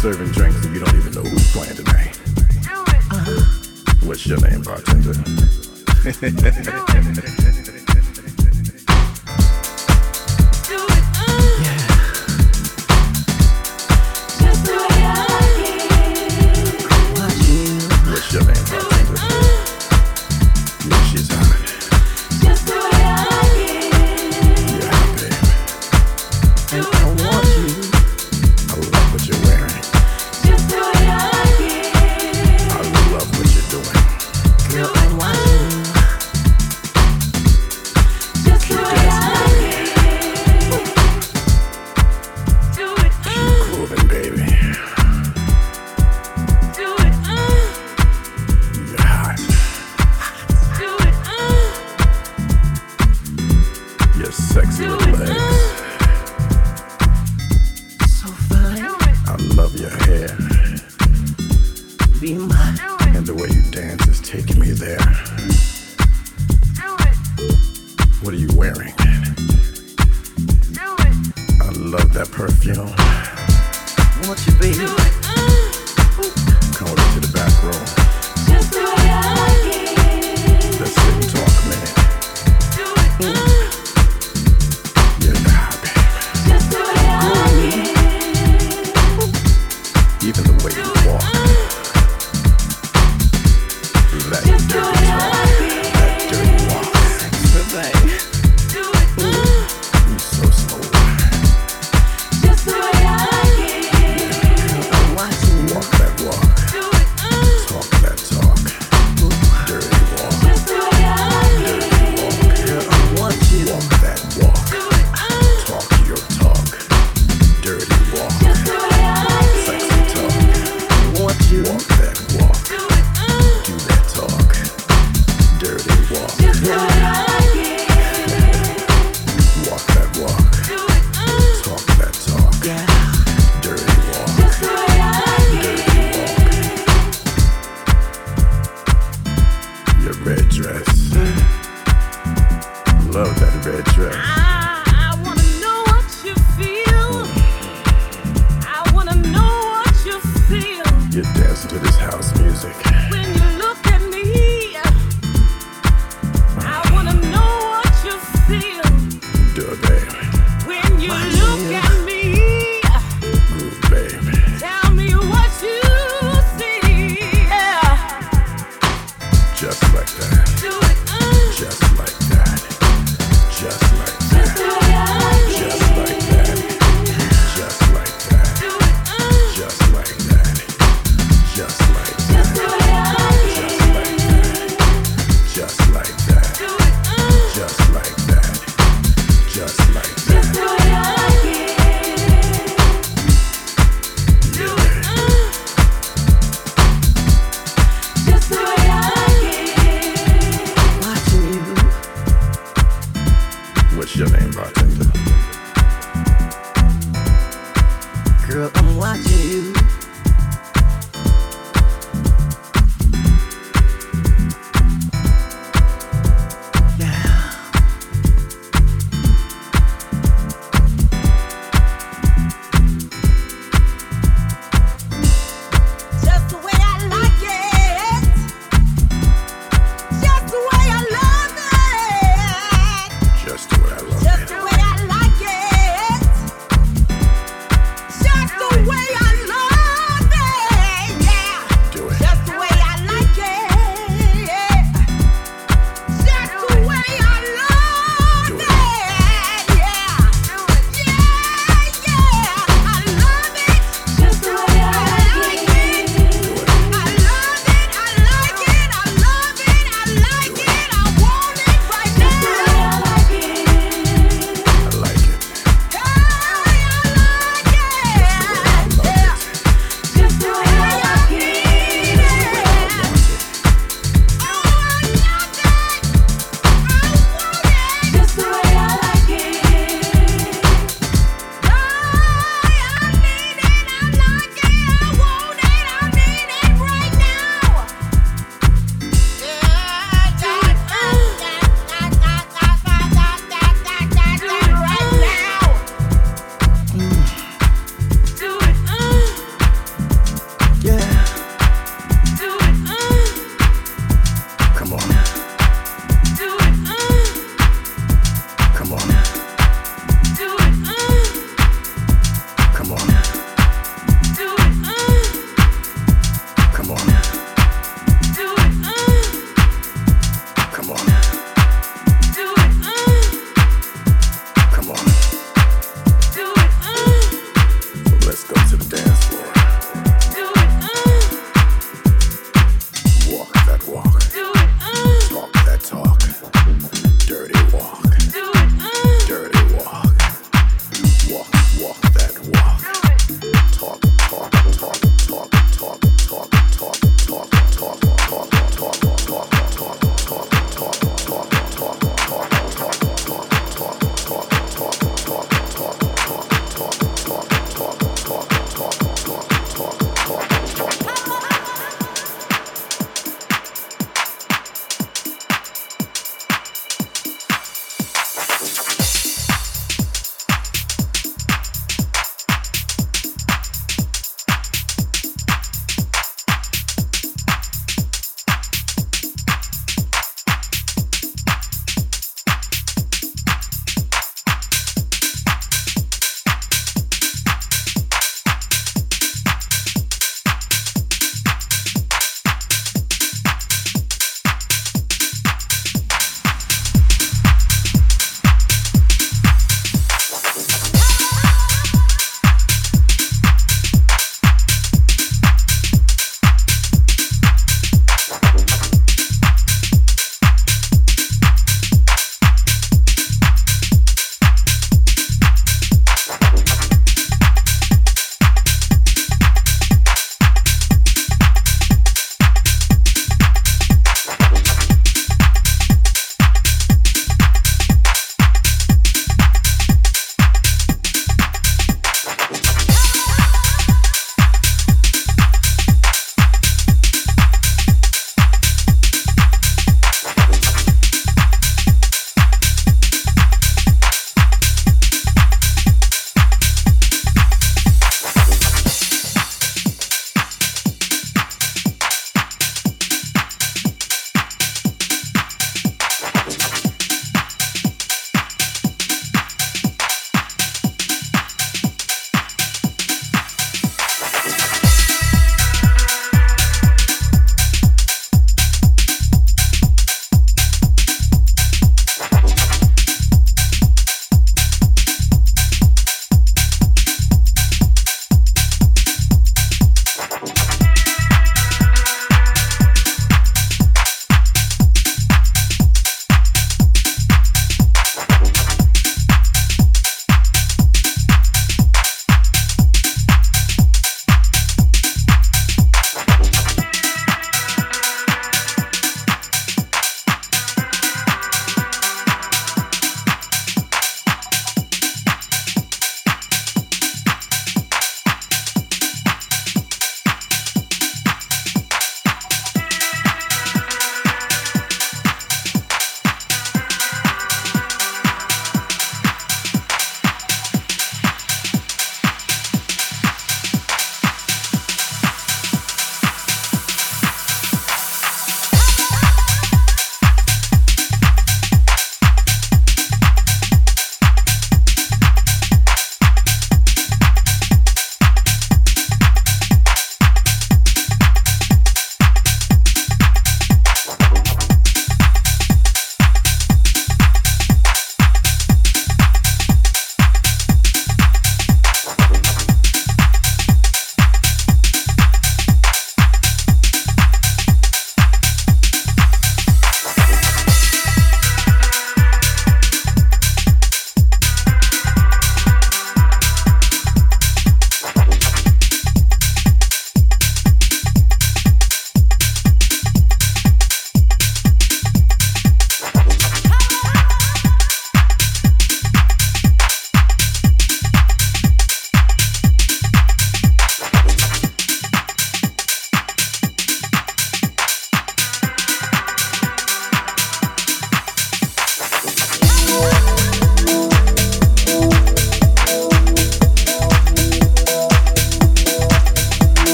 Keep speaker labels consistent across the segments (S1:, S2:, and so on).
S1: serving drinks and you don't even know who's playing tonight. Do it. What's your name, bartender?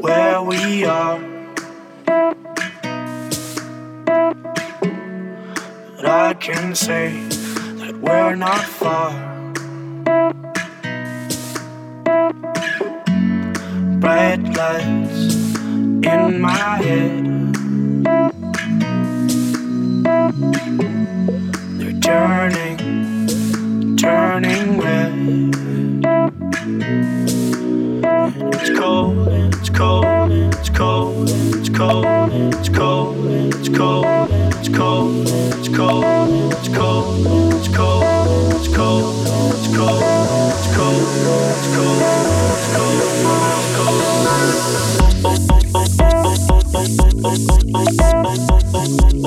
S2: Where we are. But I can say that we're not far. Bright lights in my head. They're turning, turning red. It's cold, cold, it's cold, it's cold, it's cold, it's cold, it's cold, it's cold, it's cold, it's cold, it's cold, it's cold, it's cold, it's cold,
S3: it's cold, it's cold. Oh, oh, oh, oh, oh, oh, oh, oh, oh, oh, oh, oh, oh, oh, oh, oh, oh, oh, oh,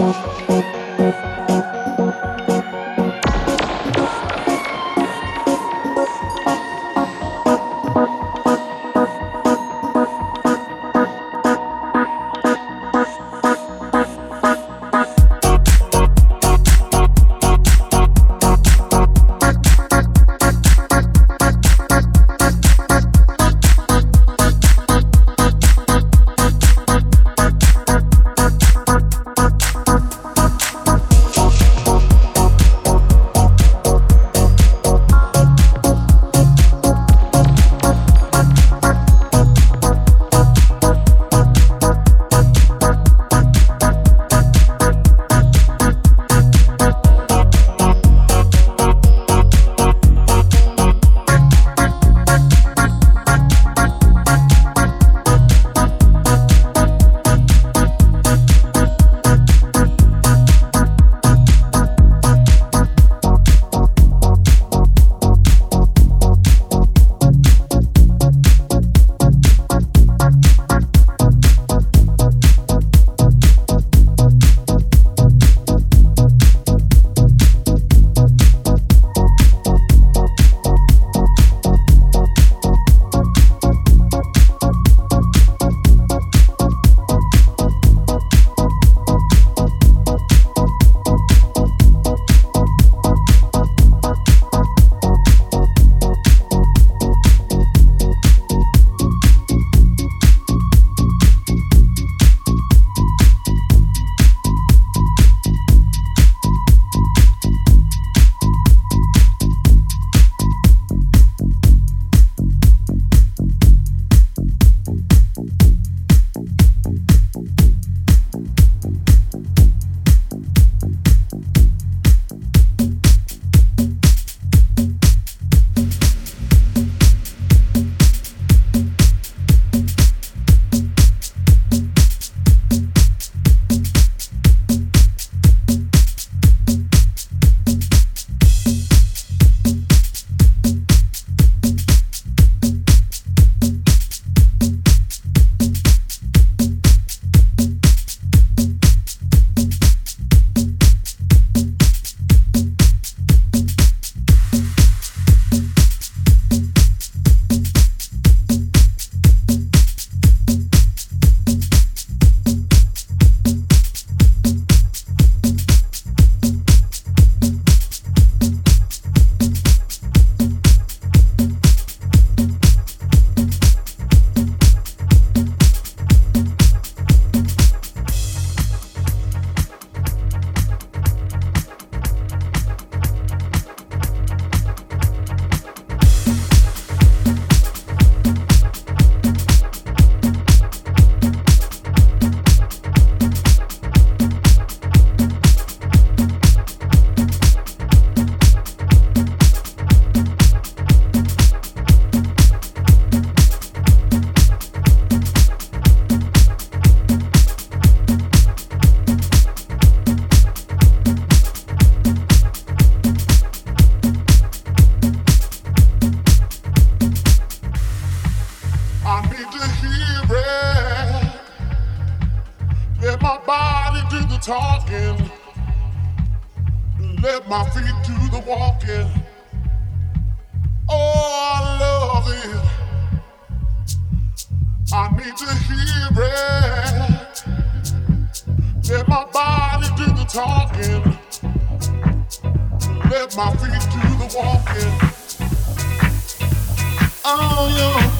S3: up, up. Walking.
S4: Oh,
S5: you're